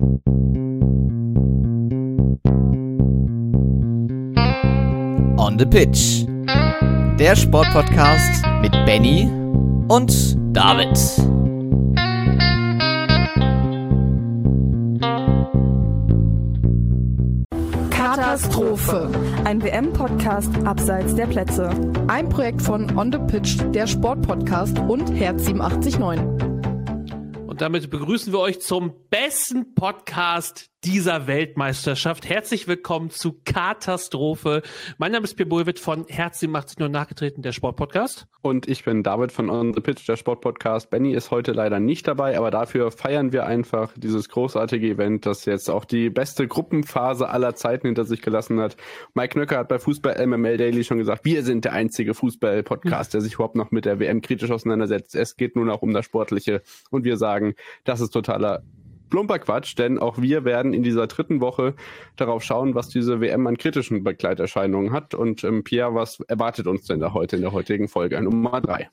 On the Pitch. Der Sportpodcast mit Benny und David. Katastrophe. Ein WM-Podcast abseits der Plätze. Ein Projekt von On the Pitch, der Sportpodcast und Herz 879. Und damit begrüßen wir euch zum besten Podcast dieser Weltmeisterschaft. Herzlich willkommen zu Katastrophe. Mein Name ist Pierre Bulwitt von Herz 87 nur nachgetreten, der Sportpodcast. Und ich bin David von On the Pitch, der Sportpodcast. Benny ist heute leider nicht dabei, aber dafür feiern wir einfach dieses großartige Event, das jetzt auch die beste Gruppenphase aller Zeiten hinter sich gelassen hat. Mike Knöcker hat bei Fußball MML Daily schon gesagt, wir sind der einzige Fußball-Podcast, der sich überhaupt noch mit der WM kritisch auseinandersetzt. Es geht nur noch um das Sportliche und wir sagen, das ist totaler plumper Quatsch, denn auch wir werden in dieser dritten Woche darauf schauen, was diese WM an kritischen Begleiterscheinungen hat. Und ähm, Pierre, was erwartet uns denn da heute in der heutigen Folge Nummer drei?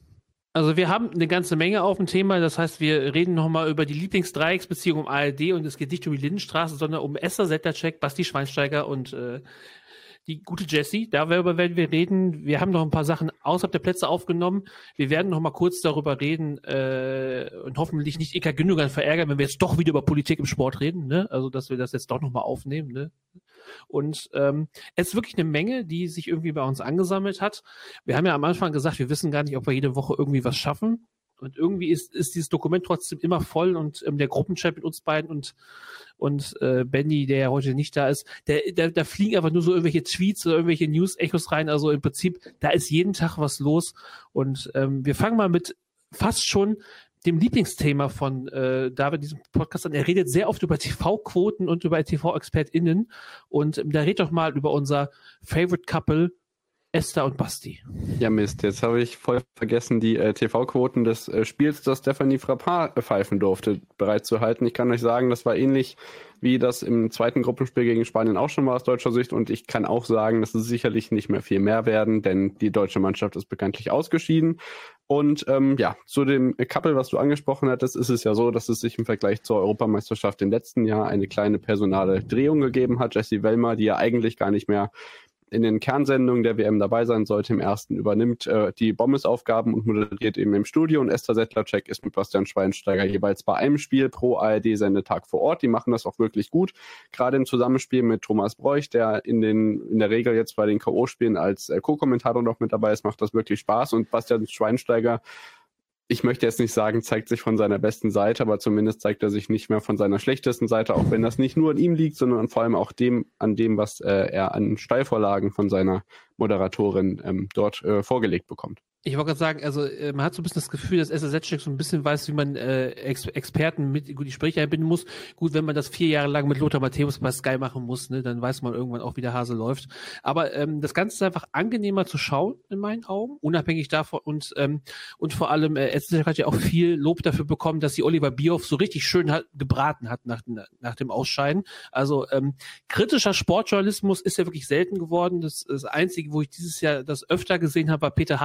Also wir haben eine ganze Menge auf dem Thema. Das heißt, wir reden nochmal über die Lieblingsdreiecksbeziehung um ARD und es geht nicht um die Lindenstraße, sondern um Esther Settercheck, Basti Schweinsteiger und äh, die gute Jessie, darüber werden wir reden. Wir haben noch ein paar Sachen außerhalb der Plätze aufgenommen. Wir werden noch mal kurz darüber reden äh, und hoffentlich nicht Ika Gündogan verärgern, wenn wir jetzt doch wieder über Politik im Sport reden. Ne? Also, dass wir das jetzt doch noch mal aufnehmen. Ne? Und ähm, es ist wirklich eine Menge, die sich irgendwie bei uns angesammelt hat. Wir haben ja am Anfang gesagt, wir wissen gar nicht, ob wir jede Woche irgendwie was schaffen. Und irgendwie ist, ist dieses Dokument trotzdem immer voll und ähm, der Gruppenchat mit uns beiden und, und äh, Benny, der ja heute nicht da ist, der, der, da fliegen einfach nur so irgendwelche Tweets oder irgendwelche News-Echos rein. Also im Prinzip, da ist jeden Tag was los. Und ähm, wir fangen mal mit fast schon dem Lieblingsthema von äh, David, diesem Podcast an. Er redet sehr oft über TV-Quoten und über TV-ExpertInnen. Und ähm, da redet doch mal über unser Favorite Couple, Esther und Basti. Ja, Mist, jetzt habe ich voll vergessen, die äh, TV-Quoten des äh, Spiels, das Stephanie Frappard äh, pfeifen durfte, bereitzuhalten. Ich kann euch sagen, das war ähnlich wie das im zweiten Gruppenspiel gegen Spanien auch schon war aus deutscher Sicht. Und ich kann auch sagen, dass es sicherlich nicht mehr viel mehr werden, denn die deutsche Mannschaft ist bekanntlich ausgeschieden. Und ähm, ja, zu dem Couple, was du angesprochen hattest, ist es ja so, dass es sich im Vergleich zur Europameisterschaft im letzten Jahr eine kleine personale Drehung gegeben hat. Jessie Wellmer, die ja eigentlich gar nicht mehr in den Kernsendungen der WM dabei sein sollte. Im ersten übernimmt äh, die Bommes-Aufgaben und moderiert eben im Studio. Und Esther Settlercheck ist mit Bastian Schweinsteiger jeweils bei einem Spiel pro ARD-Sendetag vor Ort. Die machen das auch wirklich gut. Gerade im Zusammenspiel mit Thomas Bräuch, der in, den, in der Regel jetzt bei den K.O.-Spielen als äh, Co-Kommentator noch mit dabei ist, macht das wirklich Spaß. Und Bastian Schweinsteiger ich möchte jetzt nicht sagen, zeigt sich von seiner besten Seite, aber zumindest zeigt er sich nicht mehr von seiner schlechtesten Seite, auch wenn das nicht nur an ihm liegt, sondern vor allem auch dem, an dem, was äh, er an Steilvorlagen von seiner Moderatorin ähm, dort äh, vorgelegt bekommt. Ich wollte gerade sagen, also äh, man hat so ein bisschen das Gefühl, dass SSZ-Check so ein bisschen weiß, wie man äh, Ex Experten mit gut die Gespräche einbinden muss. Gut, wenn man das vier Jahre lang mit Lothar Matthäus bei Sky machen muss, ne, dann weiß man irgendwann auch, wie der Hase läuft. Aber ähm, das Ganze ist einfach angenehmer zu schauen, in meinen Augen, unabhängig davon. Und, ähm, und vor allem, äh, SSZ hat ja auch viel Lob dafür bekommen, dass sie Oliver Bierhoff so richtig schön hat, gebraten hat nach, nach dem Ausscheiden. Also ähm, kritischer Sportjournalismus ist ja wirklich selten geworden. Das, das Einzige, wo ich dieses Jahr das öfter gesehen habe, war Peter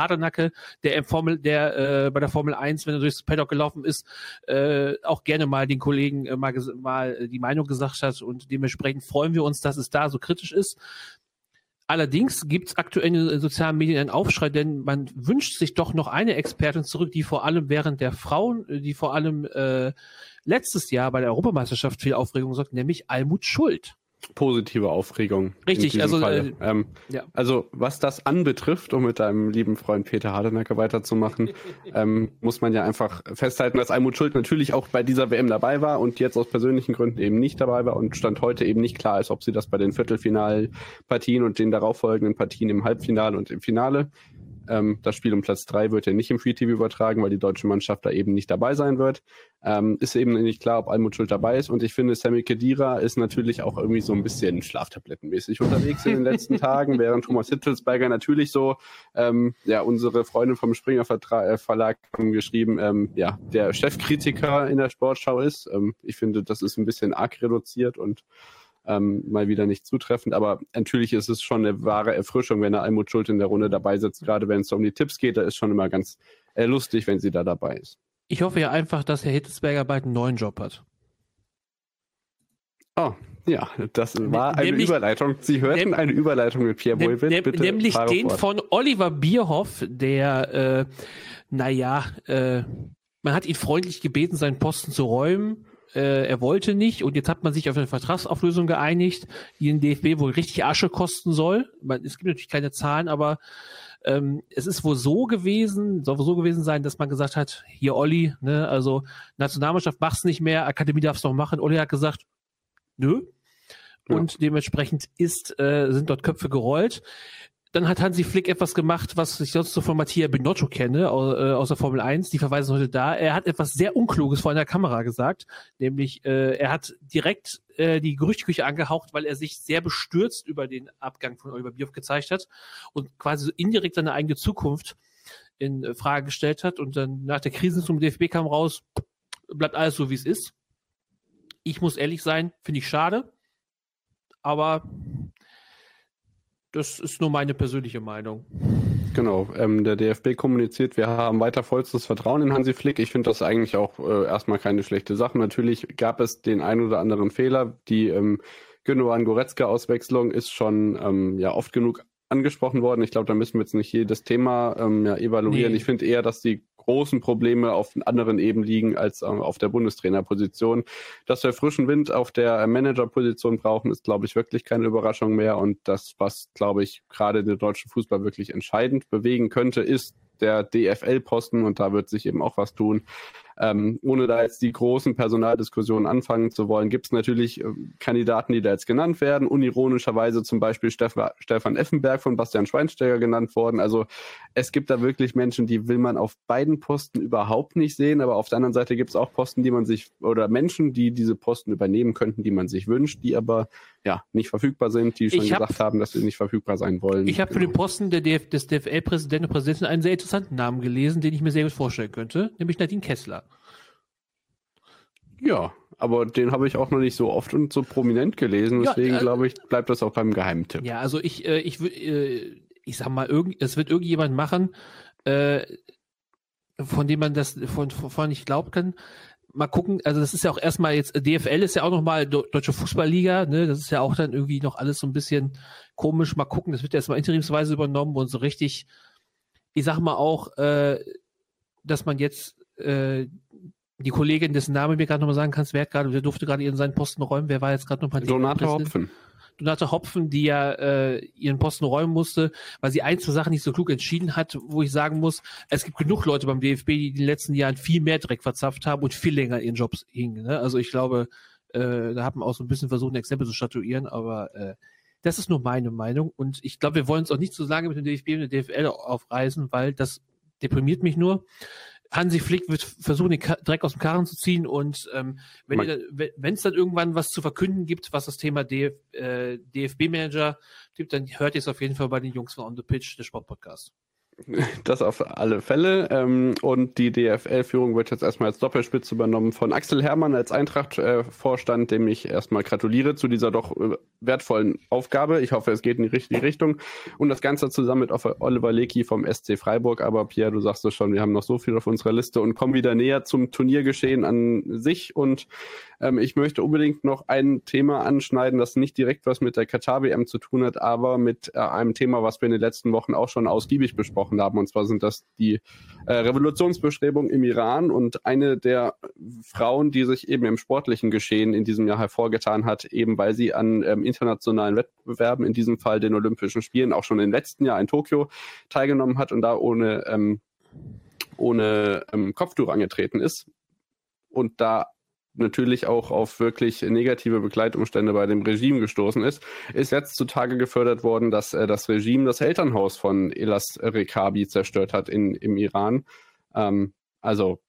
Der im Formel, der äh, bei der Formel 1, wenn er durchs Paddock gelaufen ist, äh, auch gerne mal den Kollegen äh, mal, mal die Meinung gesagt hat und dementsprechend freuen wir uns, dass es da so kritisch ist. Allerdings gibt es aktuell in den sozialen Medien einen Aufschrei, denn man wünscht sich doch noch eine Expertin zurück, die vor allem während der Frauen, die vor allem äh, letztes Jahr bei der Europameisterschaft viel Aufregung sorgt, nämlich Almut Schuld positive Aufregung. Richtig, also, äh, ähm, ja. also was das anbetrifft, um mit deinem lieben Freund Peter Hardenacker weiterzumachen, ähm, muss man ja einfach festhalten, dass Almut Schuld natürlich auch bei dieser WM dabei war und jetzt aus persönlichen Gründen eben nicht dabei war und stand heute eben nicht klar ist, ob sie das bei den Viertelfinalpartien und den darauffolgenden Partien im Halbfinale und im Finale ähm, das Spiel um Platz drei wird ja nicht im Free TV übertragen, weil die deutsche Mannschaft da eben nicht dabei sein wird. Ähm, ist eben nicht klar, ob Almut Schuld dabei ist. Und ich finde, Sammy Kedira ist natürlich auch irgendwie so ein bisschen schlaftablettenmäßig unterwegs in den letzten Tagen, während Thomas Hittelsberger natürlich so, ähm, ja, unsere Freundin vom Springer Vertra äh, Verlag haben geschrieben, ähm, ja, der Chefkritiker in der Sportschau ist. Ähm, ich finde, das ist ein bisschen arg reduziert und ähm, mal wieder nicht zutreffend. Aber natürlich ist es schon eine wahre Erfrischung, wenn der Almut Schuld in der Runde dabei sitzt, gerade wenn es um die Tipps geht. Da ist schon immer ganz äh, lustig, wenn sie da dabei ist. Ich hoffe ja einfach, dass Herr Hittesberger bald einen neuen Job hat. Oh, ja, das war eine Nämlich- Überleitung. Sie hörten eine Überleitung mit Pierre Boivin. nem, Bitte nämlich den fort. von Oliver Bierhoff, der, äh, naja, äh, man hat ihn freundlich gebeten, seinen Posten zu räumen. Äh, er wollte nicht und jetzt hat man sich auf eine Vertragsauflösung geeinigt, die den DFB wohl richtig Asche kosten soll. Man, es gibt natürlich keine Zahlen, aber ähm, es ist wohl so gewesen, soll wohl so gewesen sein, dass man gesagt hat, hier Olli, ne, also Nationalmannschaft mach's nicht mehr, Akademie darf's noch machen. Olli hat gesagt, nö, Ja. und dementsprechend ist, äh, sind dort Köpfe gerollt. Dann hat Hansi Flick etwas gemacht, was ich sonst so von Mattia Binotto kenne, au- äh, aus der Formel 1. Die verweisen heute da. Er hat etwas sehr Unkluges vor einer Kamera gesagt, nämlich äh, er hat direkt äh, die Gerüchteküche angehaucht, weil er sich sehr bestürzt über den Abgang von Oliver Bierhoff gezeigt hat und quasi so indirekt seine eigene Zukunft in äh, Frage gestellt hat. Und dann nach der Krise zum DFB kam raus, bleibt alles so, wie es ist. Ich muss ehrlich sein, finde ich schade. Aber das ist nur meine persönliche Meinung. Genau, ähm, der DFB kommuniziert, wir haben weiter vollstes Vertrauen in Hansi Flick. Ich finde das eigentlich auch äh, erstmal keine schlechte Sache. Natürlich gab es den ein oder anderen Fehler. Die ähm, Gündogan Goretzka Auswechslung ist schon ähm, ja oft genug angesprochen worden. Ich glaube, da müssen wir jetzt nicht jedes Thema ähm, ja, evaluieren. Nee. Ich finde eher, dass die großen Probleme auf anderen Ebenen liegen als ähm, auf der Bundestrainerposition. Dass wir frischen Wind auf der Managerposition brauchen, ist, glaube ich, wirklich keine Überraschung mehr. Und das, was, glaube ich, gerade den deutschen Fußball wirklich entscheidend bewegen könnte, ist der DFL-Posten und da wird sich eben auch was tun. Ähm, ohne da jetzt die großen Personaldiskussionen anfangen zu wollen, gibt es natürlich ähm, Kandidaten, die da jetzt genannt werden. Unironischerweise zum Beispiel Steff Stefan Effenberg von Bastian Schweinsteiger genannt worden. Also es gibt da wirklich Menschen, die will man auf beiden Posten überhaupt nicht sehen, aber auf der anderen Seite gibt es auch Posten, die man sich oder Menschen, die diese Posten übernehmen könnten, die man sich wünscht, die aber ja nicht verfügbar sind, die schon Ich hab- gesagt haben, dass sie nicht verfügbar sein wollen. Ich habe für den Posten der DF des DFL-Präsidenten und Präsidentin einen sehr interessanten Namen gelesen, den ich mir sehr gut vorstellen könnte, nämlich Nadine Kessler. Ja, aber den habe ich auch noch nicht so oft und so prominent gelesen. Ja, Deswegen äh, glaube ich, bleibt das auch beim Geheimtipp. Ja, also ich, äh, ich würde, äh, ich sag mal, irgend, es wird irgendjemand machen, äh, von dem man das von, von nicht glauben kann. Mal gucken, also das ist ja auch erstmal jetzt, DFL ist ja auch nochmal Deutsche Fußballliga, ne? Das ist ja auch dann irgendwie noch alles so ein bisschen komisch. Mal gucken, das wird erstmal interimsweise übernommen und so richtig, ich sag mal auch, äh, dass man jetzt äh, die Kollegin, dessen Name mir gerade nochmal sagen kannst, wer hat gerade, wer durfte gerade ihren seinen Posten räumen, wer war jetzt gerade nochmal Donate Hopfen. Donate Hopfen, die ja äh, ihren Posten räumen musste, weil sie ein, zwei Sachen nicht so klug entschieden hat, wo ich sagen muss, es gibt genug Leute beim DFB, die in den letzten Jahren viel mehr Dreck verzapft haben und viel länger ihren Jobs hingen. Ne? Also ich glaube, äh, da hat man auch so ein bisschen versucht, ein Exempel zu statuieren, aber äh, das ist nur meine Meinung und ich glaube, wir wollen uns auch nicht so lange mit dem DFB und der DFL aufreißen, weil das deprimiert mich nur. Hansi Flick wird versuchen, den Dreck aus dem Karren zu ziehen und ähm, wenn es dann irgendwann was zu verkünden gibt, was das Thema DF, äh, DFB-Manager gibt, dann hört ihr es auf jeden Fall bei den Jungs von On the Pitch, der Sportpodcast. Das auf alle Fälle. Ähm, und die DFL-Führung wird jetzt erstmal als Doppelspitze übernommen von Axel Herrmann als Eintracht-Vorstand, dem ich erstmal gratuliere zu dieser doch äh, wertvollen Aufgabe. Ich hoffe, es geht in die richtige Richtung. Und das Ganze zusammen mit Oliver Lecky vom SC Freiburg. Aber Pierre, du sagst es schon, wir haben noch so viel auf unserer Liste und kommen wieder näher zum Turniergeschehen an sich. Und ähm, ich möchte unbedingt noch ein Thema anschneiden, das nicht direkt was mit der Katar-WM zu tun hat, aber mit äh, einem Thema, was wir in den letzten Wochen auch schon ausgiebig besprochen haben. Und zwar sind das die äh, Revolutionsbestrebungen im Iran. Und eine der Frauen, die sich eben im sportlichen Geschehen in diesem Jahr hervorgetan hat, eben weil sie an ähm, internationalen Wettbewerben, in diesem Fall den Olympischen Spielen, auch schon im letzten Jahr in Tokio teilgenommen hat und da ohne, ähm, ohne ähm, Kopftuch angetreten ist. Und da natürlich auch auf wirklich negative Begleitumstände bei dem Regime gestoßen ist, ist jetzt zutage gefördert worden, dass äh, das Regime das Elternhaus von Elas Rekabi zerstört hat in, im Iran. Ähm, also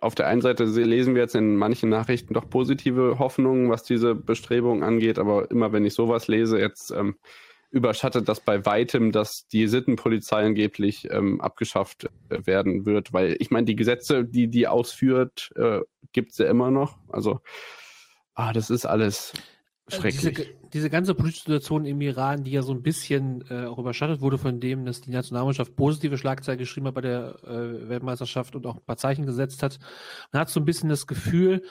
auf der einen Seite se- lesen wir jetzt in manchen Nachrichten doch positive Hoffnungen, was diese Bestrebungen angeht, aber immer wenn ich sowas lese, jetzt ähm, überschattet das bei weitem, dass die Sittenpolizei angeblich ähm, abgeschafft äh, werden wird, weil ich meine, die Gesetze, die die ausführt, äh, gibt es ja immer noch. Also, ah, das ist alles schrecklich. Diese, diese ganze politische Situation im Iran, die ja so ein bisschen äh, auch überschattet wurde von dem, dass die Nationalmannschaft positive Schlagzeilen geschrieben hat bei der äh, Weltmeisterschaft und auch ein paar Zeichen gesetzt hat. Man hat so ein bisschen das Gefühl,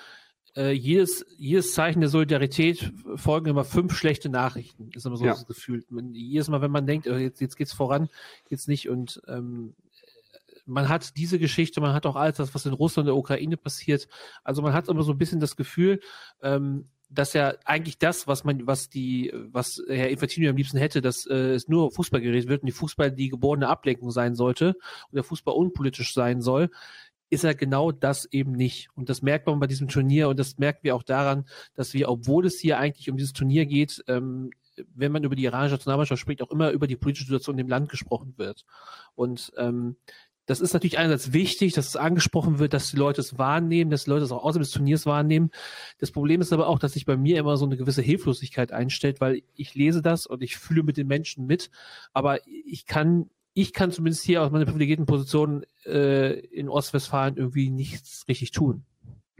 äh, jedes, jedes Zeichen der Solidarität folgen immer fünf schlechte Nachrichten. Ist immer so Ja. das Gefühl. Man, jedes Mal, wenn man denkt, oh, jetzt, jetzt geht's voran, jetzt nicht. Und ähm, man hat diese Geschichte, man hat auch alles das, was in Russland und der Ukraine passiert. Also man hat immer so ein bisschen das Gefühl, ähm, dass ja eigentlich das, was man, was die, was Herr Infantino am liebsten hätte, dass äh, es nur Fußball geredet wird und die Fußball die geborene Ablenkung sein sollte und der Fußball unpolitisch sein soll, ist er genau das eben nicht. Und das merkt man bei diesem Turnier und das merken wir auch daran, dass wir, obwohl es hier eigentlich um dieses Turnier geht, ähm, wenn man über die iranische Nationalmannschaft spricht, auch immer über die politische Situation in dem Land gesprochen wird. Und ähm, das ist natürlich einerseits wichtig, dass es angesprochen wird, dass die Leute es wahrnehmen, dass die Leute es auch außerhalb des Turniers wahrnehmen. Das Problem ist aber auch, dass sich bei mir immer so eine gewisse Hilflosigkeit einstellt, weil ich lese das und ich fühle mit den Menschen mit, aber ich kann, ich kann zumindest hier aus meiner privilegierten Position äh, in Ostwestfalen irgendwie nichts richtig tun.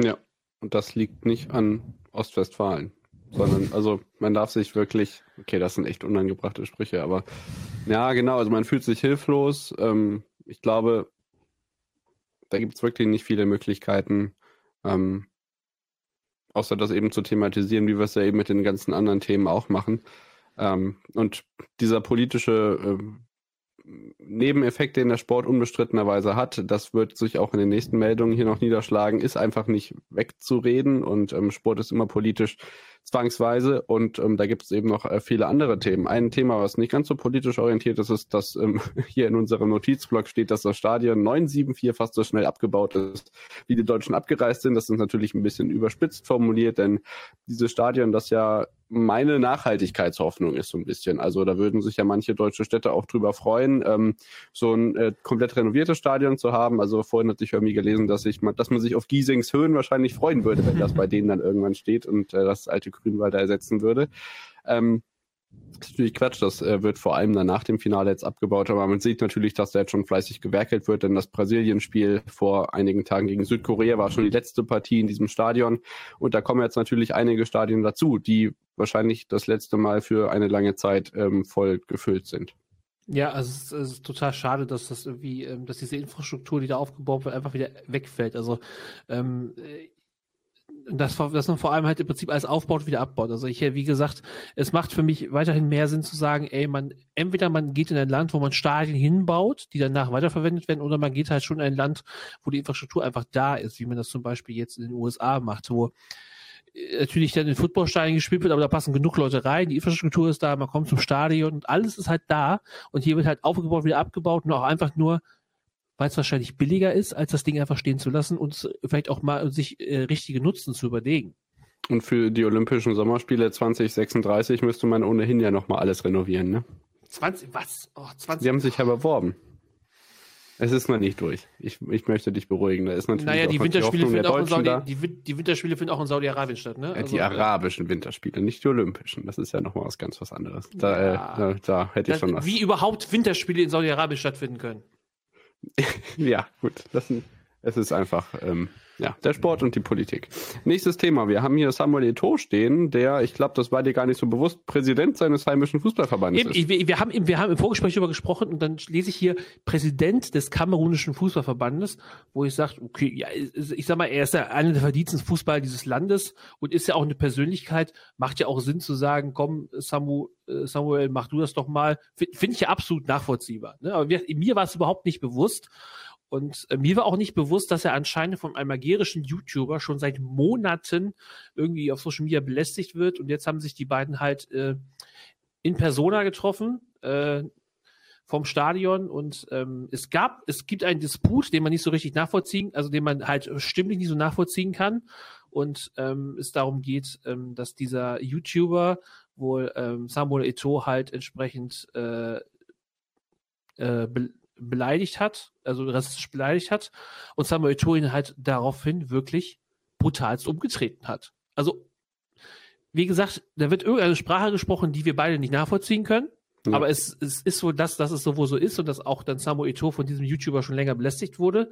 Ja, und das liegt nicht an Ostwestfalen, sondern, also man darf sich wirklich, okay, das sind echt unangebrachte Sprüche, aber ja, genau, also man fühlt sich hilflos. Ähm, ich glaube, da gibt es wirklich nicht viele Möglichkeiten, ähm, außer das eben zu thematisieren, wie wir es ja eben mit den ganzen anderen Themen auch machen. Ähm, und dieser politische ähm, Nebeneffekt, den der Sport unbestrittenerweise hat, das wird sich auch in den nächsten Meldungen hier noch niederschlagen, ist einfach nicht wegzureden und ähm, Sport ist immer politisch zwangsweise und ähm, da gibt es eben noch äh, viele andere Themen. Ein Thema, was nicht ganz so politisch orientiert ist, ist, dass ähm, hier in unserem Notizblock steht, dass das Stadion 974 fast so schnell abgebaut ist, wie die Deutschen abgereist sind. Das ist natürlich ein bisschen überspitzt formuliert, denn dieses Stadion, das ja meine Nachhaltigkeitshoffnung ist so ein bisschen. Also da würden sich ja manche deutsche Städte auch drüber freuen, ähm, so ein äh, komplett renoviertes Stadion zu haben. Also vorhin hatte ich irgendwie gelesen, dass ich dass man sich auf Giesings Höhen wahrscheinlich freuen würde, wenn das bei denen dann irgendwann steht und äh, das alte Grünwalder ersetzen würde. Ähm, das ist natürlich Quatsch, das äh, wird vor allem dann nach dem Finale jetzt abgebaut, aber man sieht natürlich, dass da jetzt schon fleißig gewerkelt wird, denn das Brasilien-Spiel vor einigen Tagen gegen Südkorea war schon die letzte Partie in diesem Stadion und da kommen jetzt natürlich einige Stadien dazu, die wahrscheinlich das letzte Mal für eine lange Zeit ähm, voll gefüllt sind. Ja, also es ist, es ist total schade, dass das irgendwie, ähm, dass diese Infrastruktur, die da aufgebaut wird, einfach wieder wegfällt. Also ähm, das, dass man vor allem halt im Prinzip alles aufbaut, wieder abbaut. Also ich, wie gesagt, es macht für mich weiterhin mehr Sinn zu sagen, ey, man, entweder man geht in ein Land, wo man Stadien hinbaut, die danach weiterverwendet werden, oder man geht halt schon in ein Land, wo die Infrastruktur einfach da ist, wie man das zum Beispiel jetzt in den USA macht, wo äh, natürlich dann in Footballstadien gespielt wird, aber da passen genug Leute rein, die Infrastruktur ist da, man kommt zum Stadion und alles ist halt da und hier wird halt aufgebaut, wieder abgebaut und auch einfach nur weil es wahrscheinlich billiger ist, als das Ding einfach stehen zu lassen und vielleicht auch mal sich äh, richtige Nutzen zu überlegen. Und für die Olympischen Sommerspiele 2036 müsste man ohnehin ja nochmal alles renovieren, ne? 20, was? Oh, 20. Sie haben sich ja beworben. Es ist noch nicht durch. Ich, ich möchte dich beruhigen. Da ist natürlich naja, die Winterspiele, finden auch. Saudi, die, die Winterspiele finden auch in Saudi-Arabien statt, ne? Ja, die arabischen Winterspiele, nicht die olympischen. Das ist ja nochmal was ganz was anderes. Da, Ja. äh, da, da hätte ich das, schon was. wie überhaupt Winterspiele in Saudi-Arabien stattfinden können. Ja, gut. Das, es ist einfach ähm, ja, der Sport und die Politik. Nächstes Thema. Wir haben hier Samuel Eto'o stehen, der, ich glaube, das war dir gar nicht so bewusst, Präsident seines heimischen Fußballverbandes Eben, ist. wir, wir, haben, im- wir haben im Vorgespräch darüber gesprochen und dann lese ich hier Präsident des kamerunischen Fußballverbandes, wo ich sage, okay, ja, ich sag mal, er ist ja einer der verdiensten Fußballer dieses Landes und ist ja auch eine Persönlichkeit, macht ja auch Sinn zu sagen, komm, Samu, äh, Samuel, mach du das doch mal. Finde find ich ja absolut nachvollziehbar. Ne? Aber mir war es überhaupt nicht bewusst. Und äh, mir war auch nicht bewusst, dass er anscheinend von einem algerischen YouTuber schon seit Monaten irgendwie auf Social Media belästigt wird. Und jetzt haben sich die beiden halt äh, in Persona getroffen äh, vom Stadion und ähm, es gab, es gibt einen Disput, den man nicht so richtig nachvollziehen, also den man halt stimmlich nicht so nachvollziehen kann und ähm, es darum geht, ähm, dass dieser YouTuber wohl ähm, Samuel Eto'o halt entsprechend äh, äh, beleidigt hat, also rassistisch beleidigt hat und Samuel ihn halt daraufhin wirklich brutalst umgetreten hat. Also wie gesagt, da wird irgendeine Sprache gesprochen, die wir beide nicht nachvollziehen können. Ja. Aber es, es ist so, dass, dass es so wohl so ist und dass auch dann Samuel Eto'o von diesem YouTuber schon länger belästigt wurde.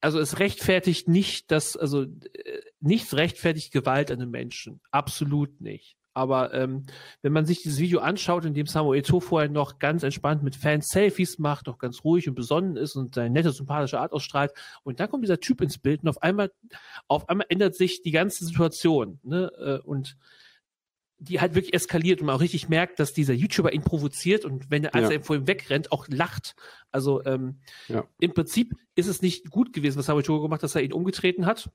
Also es rechtfertigt nicht, dass, also äh, nichts rechtfertigt Gewalt an einem Menschen. Absolut nicht. Aber ähm, wenn man sich dieses Video anschaut, in dem Samuel Eto'o vorher noch ganz entspannt mit Fans Selfies macht, noch ganz ruhig und besonnen ist und seine nette, sympathische Art ausstrahlt, und dann kommt dieser Typ ins Bild und auf einmal, auf einmal ändert sich die ganze Situation. Ne? Äh, und die halt wirklich eskaliert und man auch richtig merkt, dass dieser YouTuber ihn provoziert und wenn er, als Ja. er vor ihm wegrennt, auch lacht. Also ähm, Ja. im Prinzip ist es nicht gut gewesen, was Samuel Eto'o gemacht hat, dass er ihn umgetreten hat.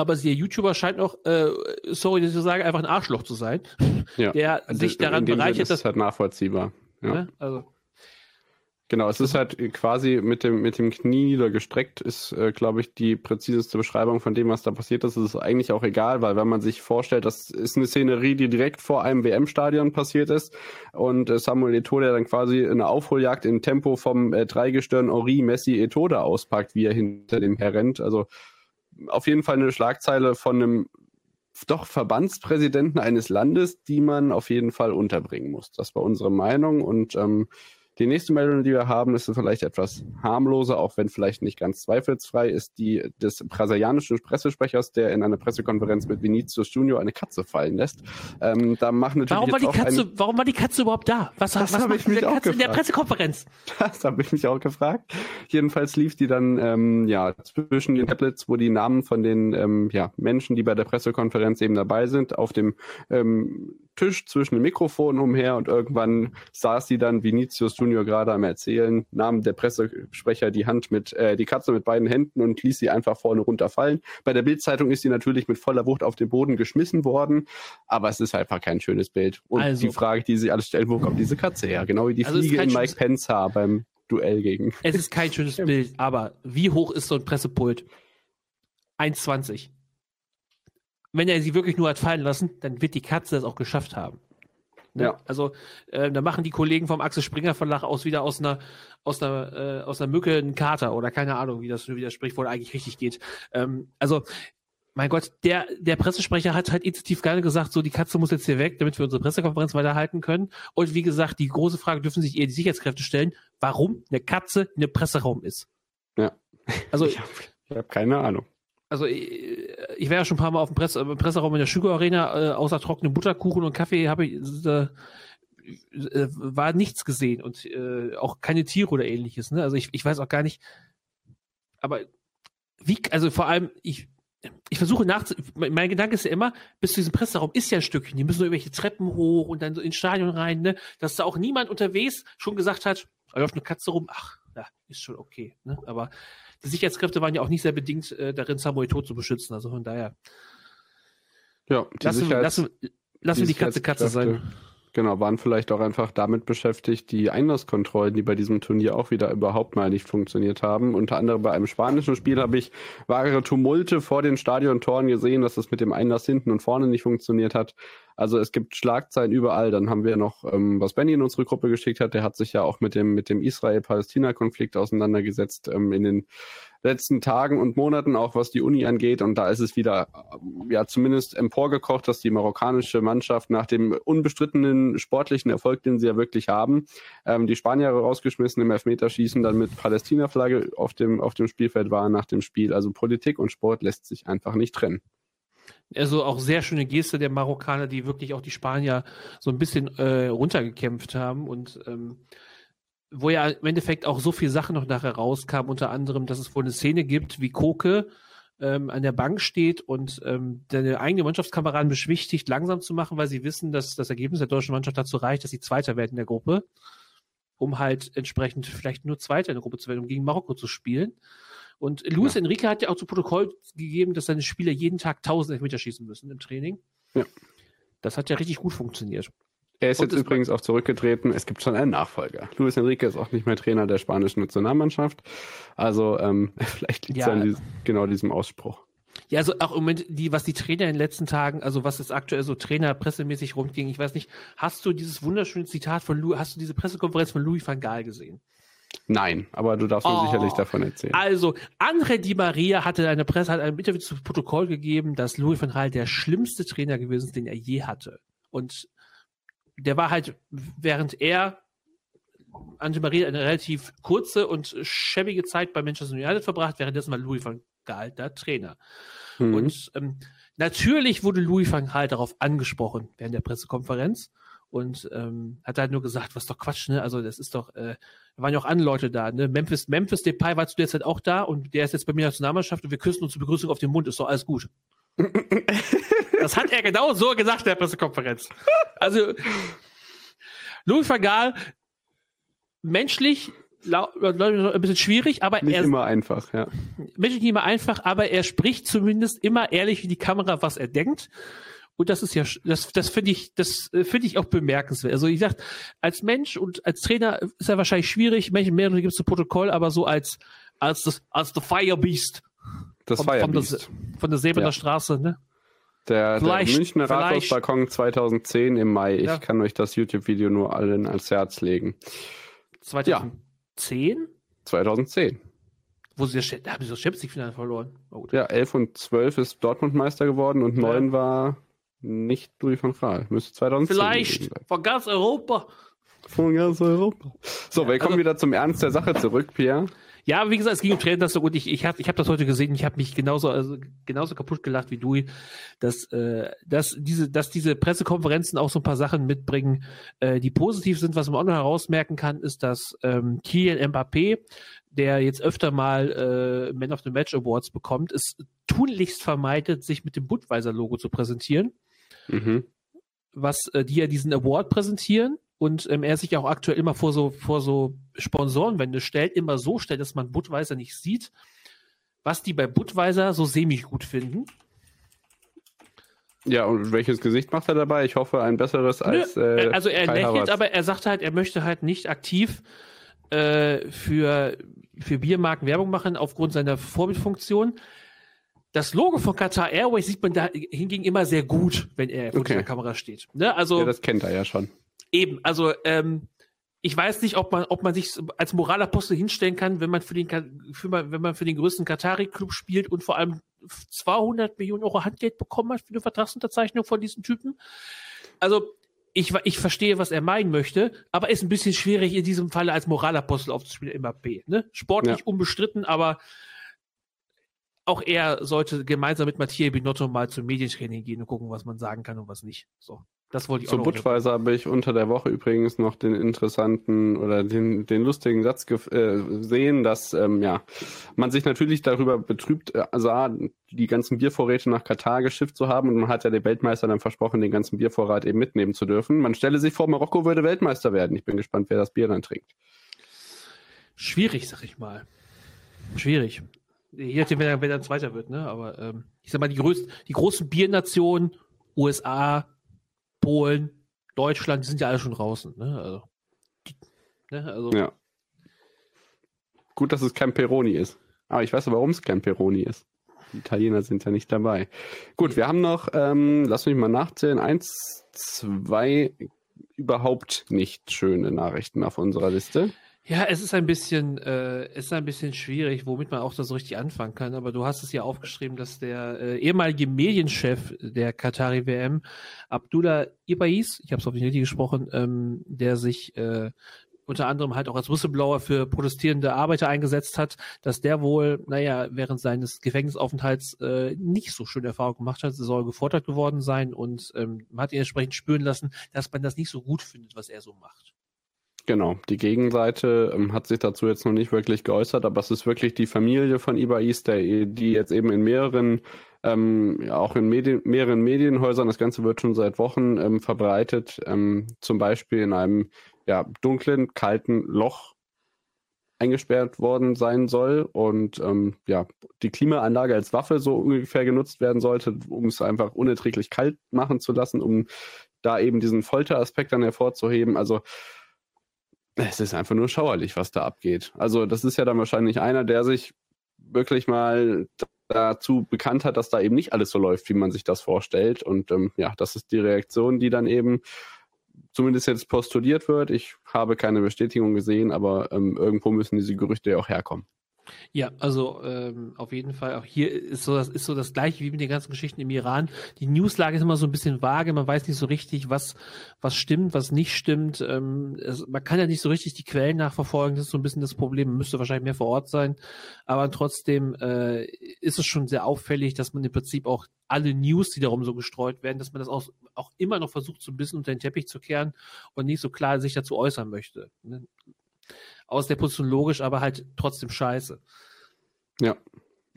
Aber der YouTuber scheint auch, äh, sorry, dass ich sage, einfach ein Arschloch zu sein, Ja. der sich In daran bereichert, ist dass es halt nachvollziehbar. Ja. ne? also Genau, es ist halt quasi mit dem, mit dem Knie niedergestreckt, ist, äh, glaube ich, die präziseste Beschreibung von dem, was da passiert ist. Es ist eigentlich auch egal, weil wenn man sich vorstellt, das ist eine Szenerie, die direkt vor einem WM-Stadion passiert ist und äh, Samuel Eto'o, der dann quasi eine Aufholjagd in Tempo vom äh, Dreigestirn Henri Messi Eto'o auspackt, wie er hinter dem herrennt. Also auf jeden Fall eine Schlagzeile von einem doch Verbandspräsidenten eines Landes, die man auf jeden Fall unterbringen muss. Das war unsere Meinung und ähm, die nächste Meldung, die wir haben, ist vielleicht etwas harmloser, auch wenn vielleicht nicht ganz zweifelsfrei, ist die des brasilianischen Pressesprechers, der in einer Pressekonferenz mit Vinicius Junior eine Katze fallen lässt. Ähm, da machen natürlich warum war die Katze, ein, warum war die Katze überhaupt da? Was, Das was macht diese Katze in der. Pressekonferenz? Das habe ich mich auch gefragt. Jedenfalls lief die dann ähm, ja zwischen den Tablets, wo die Namen von den ähm, ja, Menschen, die bei der Pressekonferenz eben dabei sind, auf dem ähm, Tisch zwischen den Mikrofonen umher und irgendwann saß sie dann Vinicius Junior gerade am Erzählen, nahm der Pressesprecher die Hand mit äh, die Katze mit beiden Händen und ließ sie einfach vorne runterfallen. Bei der Bildzeitung ist sie natürlich mit voller Wucht auf den Boden geschmissen worden, aber es ist einfach kein schönes Bild. Und Also- die Frage, die sie alle stellen, wo kommt diese Katze her? Genau wie die Also Fliege in Mike Pence Haar beim Duell gegen. Es ist kein schönes Bild, aber wie hoch ist so ein Pressepult? 1,20. Wenn er sie wirklich nur hat fallen lassen, dann wird die Katze es auch geschafft haben. Ne? Ja. Also äh, da machen die Kollegen vom Axel Springer Verlag aus wieder aus einer aus einer äh, aus einer Mücke einen Kater oder keine Ahnung, wie das wie das Sprichwort eigentlich richtig geht. Ähm, also mein Gott, der der Pressesprecher hat halt instinktiv gerne gesagt, so die Katze muss jetzt hier weg, damit wir unsere Pressekonferenz weiterhalten können. Und wie gesagt, die große Frage dürfen sich eher die Sicherheitskräfte stellen, warum eine Katze in einem Presseraum ist. Ja. Also Ich habe hab keine Ahnung. Also ich, ich war ja schon ein paar Mal auf dem Presse, im Presseraum in der Sugar Arena, äh, außer trockenen Butterkuchen und Kaffee habe ich äh, äh, war nichts gesehen und äh, auch keine Tiere oder ähnliches. Ne? Also ich, ich weiß auch gar nicht, aber wie, also vor allem, ich, ich versuche nach, mein Gedanke ist ja immer, bis zu diesem Presseraum ist ja ein Stückchen, die müssen nur irgendwelche Treppen hoch und dann so ins Stadion rein, ne? dass da auch niemand unterwegs schon gesagt hat, da läuft eine Katze rum, ach, ja, ist schon okay. Ne? Aber die Sicherheitskräfte waren ja auch nicht sehr bedingt äh, darin, Samuel tot zu beschützen. Also von daher Ja, lassen, wir- lassen, lassen wir die Katze Katze sein. Genau, waren vielleicht auch einfach damit beschäftigt, die Einlasskontrollen, die bei diesem Turnier auch wieder überhaupt mal nicht funktioniert haben. Unter anderem bei einem spanischen Spiel habe ich wahre Tumulte vor den Stadiontoren gesehen, dass es mit dem Einlass hinten und vorne nicht funktioniert hat. Also es gibt Schlagzeilen überall. Dann haben wir noch, ähm, was Benny in unsere Gruppe geschickt hat, der hat sich ja auch mit dem, mit dem Israel-Palästina-Konflikt auseinandergesetzt ähm, in den letzten Tagen und Monaten, auch was die Uni angeht. Und da ist es wieder, ähm, ja, zumindest emporgekocht, dass die marokkanische Mannschaft nach dem unbestrittenen sportlichen Erfolg, den sie ja wirklich haben, ähm, die Spanier rausgeschmissen im Elfmeterschießen, dann mit Palästina-Flagge auf dem, auf dem Spielfeld waren nach dem Spiel. Also Politik und Sport lässt sich einfach nicht trennen. Also auch sehr schöne Geste der Marokkaner, die wirklich auch die Spanier so ein bisschen äh, runtergekämpft haben und ähm, wo ja im Endeffekt auch so viele Sachen noch nachher rauskamen, unter anderem, dass es wohl eine Szene gibt, wie Koke ähm, an der Bank steht und ähm, seine eigene Mannschaftskameraden beschwichtigt, langsam zu machen, weil sie wissen, dass das Ergebnis der deutschen Mannschaft dazu reicht, dass sie Zweiter werden in der Gruppe, um halt entsprechend vielleicht nur Zweiter in der Gruppe zu werden, um gegen Marokko zu spielen. Und Luis Ja. Enrique hat ja auch zu Protokoll gegeben, dass seine Spieler jeden Tag 1000 Elfmeter schießen müssen im Training. Ja. Das hat ja richtig gut funktioniert. Er ist Und jetzt es- übrigens auch zurückgetreten. Es gibt schon einen Nachfolger. Luis Enrique ist auch nicht mehr Trainer der spanischen Nationalmannschaft. Also ähm, vielleicht liegt es Ja. an dies, genau diesem Ausspruch. Ja, also auch im Moment, die, was die Trainer in den letzten Tagen, also was jetzt aktuell so Trainer pressemäßig rumging, ich weiß nicht, hast du dieses wunderschöne Zitat von Louis, hast du diese Pressekonferenz von Louis van Gaal gesehen? Nein, aber du darfst mir Oh. sicherlich davon erzählen. Also, André Di Maria hatte eine Presse, hat ein Interview zu Protokoll gegeben, dass Louis van Gaal der schlimmste Trainer gewesen ist, den er je hatte. Und der war halt, während er André Maria eine relativ kurze und schäbige Zeit bei Manchester United verbracht, währenddessen war Louis van Gaal der Trainer. Mhm. Und ähm, natürlich wurde Louis van Gaal darauf angesprochen während der Pressekonferenz und ähm, hat halt nur gesagt, was doch Quatsch, ne? Also das ist doch, äh, da waren ja auch andere Leute da, ne? Memphis, Memphis Depay war zu der Zeit auch da und der ist jetzt bei mir in der Nationalmannschaft und wir küssen uns zur Begrüßung auf den Mund, ist doch alles gut. das hat er genau so gesagt in der Pressekonferenz. Also Louis van Gaal, menschlich ein bisschen schwierig, aber Nicht er immer einfach, ja. menschlich nicht immer einfach, aber er spricht zumindest immer ehrlich in die Kamera, was er denkt. Und das ist ja, das, das finde ich, das äh, finde ich auch bemerkenswert. Also ich sag, als Mensch und als Trainer ist er wahrscheinlich schwierig. Menschen mehr gibt es zu Protokoll, aber so als als das als the Fire Beast Das von, war ja von, der, Beast. von der Säbener Ja. Straße, ne? Der, der Münchner Rathausbalkon 2010 im Mai. Ich Ja. kann euch das YouTube-Video nur allen ans Herz legen. 2010, 2010. wo sie das, da haben sie das Champions League Finale verloren. Oh. Ja, 11 und 12 ist Dortmund Meister geworden und 9 war nicht Louis van Gaal. Müsste 2010 Vielleicht von ganz Europa. Von ganz Europa. So, wir kommen also- wieder zum Ernst der Sache zurück, Pierre. Ja, wie gesagt, es ging um Trainer so gut. Ich, ich habe ich hab das heute gesehen. Ich habe mich genauso also genauso kaputt gelacht wie du, dass äh, dass diese dass diese Pressekonferenzen auch so ein paar Sachen mitbringen, äh, die positiv sind. Was man auch noch herausmerken kann, ist, dass ähm, Kylian Mbappé, der jetzt öfter mal äh, Man of the Match Awards bekommt, es tunlichst vermeidet, sich mit dem Budweiser Logo zu präsentieren Mhm. was äh, die ja diesen Award präsentieren und ähm, er sich auch aktuell immer vor so vor so Sponsorenwände stellt, immer so stellt, dass man Budweiser nicht sieht, was die bei Budweiser so semi gut finden. Ja, und welches Gesicht macht er dabei? Ich hoffe, ein besseres als. Nö, Äh, also er Kai lächelt, Havertz. aber er sagt halt, er möchte halt nicht aktiv äh, für für Biermarken Werbung machen aufgrund seiner Vorbildfunktion. Das Logo von Qatar Airways sieht man da hingegen immer sehr gut, wenn er vor Okay. der Kamera steht. Ne? Also Ja, das kennt er ja schon. Eben, also ähm, ich weiß nicht, ob man, ob man sich als Moralapostel hinstellen kann, wenn man für den, für, wenn man für den größten Katari-Club spielt und vor allem 200 Millionen Euro Handgeld bekommen hat für eine Vertragsunterzeichnung von diesen Typen. Also ich, ich verstehe, was er meinen möchte, aber ist ein bisschen schwierig in diesem Falle als Moralapostel aufzuspielen, immer B. Ne? Sportlich Ja. unbestritten, aber auch er sollte gemeinsam mit Mathieu Binotto mal zum Medientraining gehen und gucken, was man sagen kann und was nicht. So, das wollte ich Zu Budweiser habe ich unter der Woche übrigens noch den interessanten oder den, den lustigen Satz äh, sehen, dass ähm, ja, man sich natürlich darüber betrübt äh, sah, die ganzen Biervorräte nach Katar geschifft zu haben und man hat ja dem Weltmeister dann versprochen, den ganzen Biervorrat eben mitnehmen zu dürfen. Man stelle sich vor, Marokko würde Weltmeister werden. Ich bin gespannt, wer das Bier dann trinkt. Schwierig, sag ich mal. Schwierig. Je nachdem, wer, wer dann Zweiter wird, ne? Aber ähm, ich sag mal, die, größten, die großen Biernationen, USA, Polen, Deutschland, die sind ja alle schon draußen, ne? Also, ne? also Ja. Gut, dass es kein Peroni ist. Aber ich weiß aber, warum es kein Peroni ist. Die Italiener sind ja nicht dabei. Gut, wir haben noch, ähm, lass mich mal nachzählen, eins, zwei überhaupt nicht schöne Nachrichten auf unserer Liste. Ja, es ist ein bisschen, äh, es ist ein bisschen schwierig, womit man auch da so richtig anfangen kann. Aber du hast es ja aufgeschrieben, dass der äh, ehemalige Medienchef der Qatari WM, Abdullah Ibais, ich habe es auf die richtig gesprochen, ähm, der sich äh, unter anderem halt auch als Whistleblower für protestierende Arbeiter eingesetzt hat, dass der wohl, naja, während seines Gefängnisaufenthalts äh, nicht so schöne Erfahrungen gemacht hat. Soll gefordert geworden sein und ähm, man hat ihn entsprechend spüren lassen, dass man das nicht so gut findet, was er so macht. Genau, die Gegenseite ähm, hat sich dazu jetzt noch nicht wirklich geäußert, aber es ist wirklich die Familie von Ibais, der, die jetzt eben in mehreren, ähm, auch in Medien, mehreren Medienhäusern, das Ganze wird schon seit Wochen ähm, verbreitet, ähm, zum Beispiel in einem ja, dunklen, kalten Loch eingesperrt worden sein soll und ähm, ja, die Klimaanlage als Waffe so ungefähr genutzt werden sollte, um es einfach unerträglich kalt machen zu lassen, um da eben diesen Folteraspekt dann hervorzuheben. Also es ist einfach nur schauerlich, was da abgeht. Also das ist ja dann wahrscheinlich einer, der sich wirklich mal dazu bekannt hat, dass da eben nicht alles so läuft, wie man sich das vorstellt. Und ähm, ja, das ist die Reaktion, die dann eben zumindest jetzt postuliert wird. Ich habe keine Bestätigung gesehen, aber ähm, irgendwo müssen diese Gerüchte ja auch herkommen. Ja, also ähm, auf jeden Fall. Auch hier ist so das ist so das gleiche wie mit den ganzen Geschichten im Iran. Die Newslage ist immer so ein bisschen vage. Man weiß nicht so richtig, was was stimmt, was nicht stimmt. Ähm, es, man kann ja nicht so richtig die Quellen nachverfolgen. Das ist so ein bisschen das Problem. Man müsste wahrscheinlich mehr vor Ort sein. Aber trotzdem äh, ist es schon sehr auffällig, dass man im Prinzip auch alle News, die darum so gestreut werden, dass man das auch, auch immer noch versucht, so ein bisschen unter den Teppich zu kehren und nicht so klar sich dazu äußern möchte. Aus der Position logisch, aber halt trotzdem scheiße. Ja,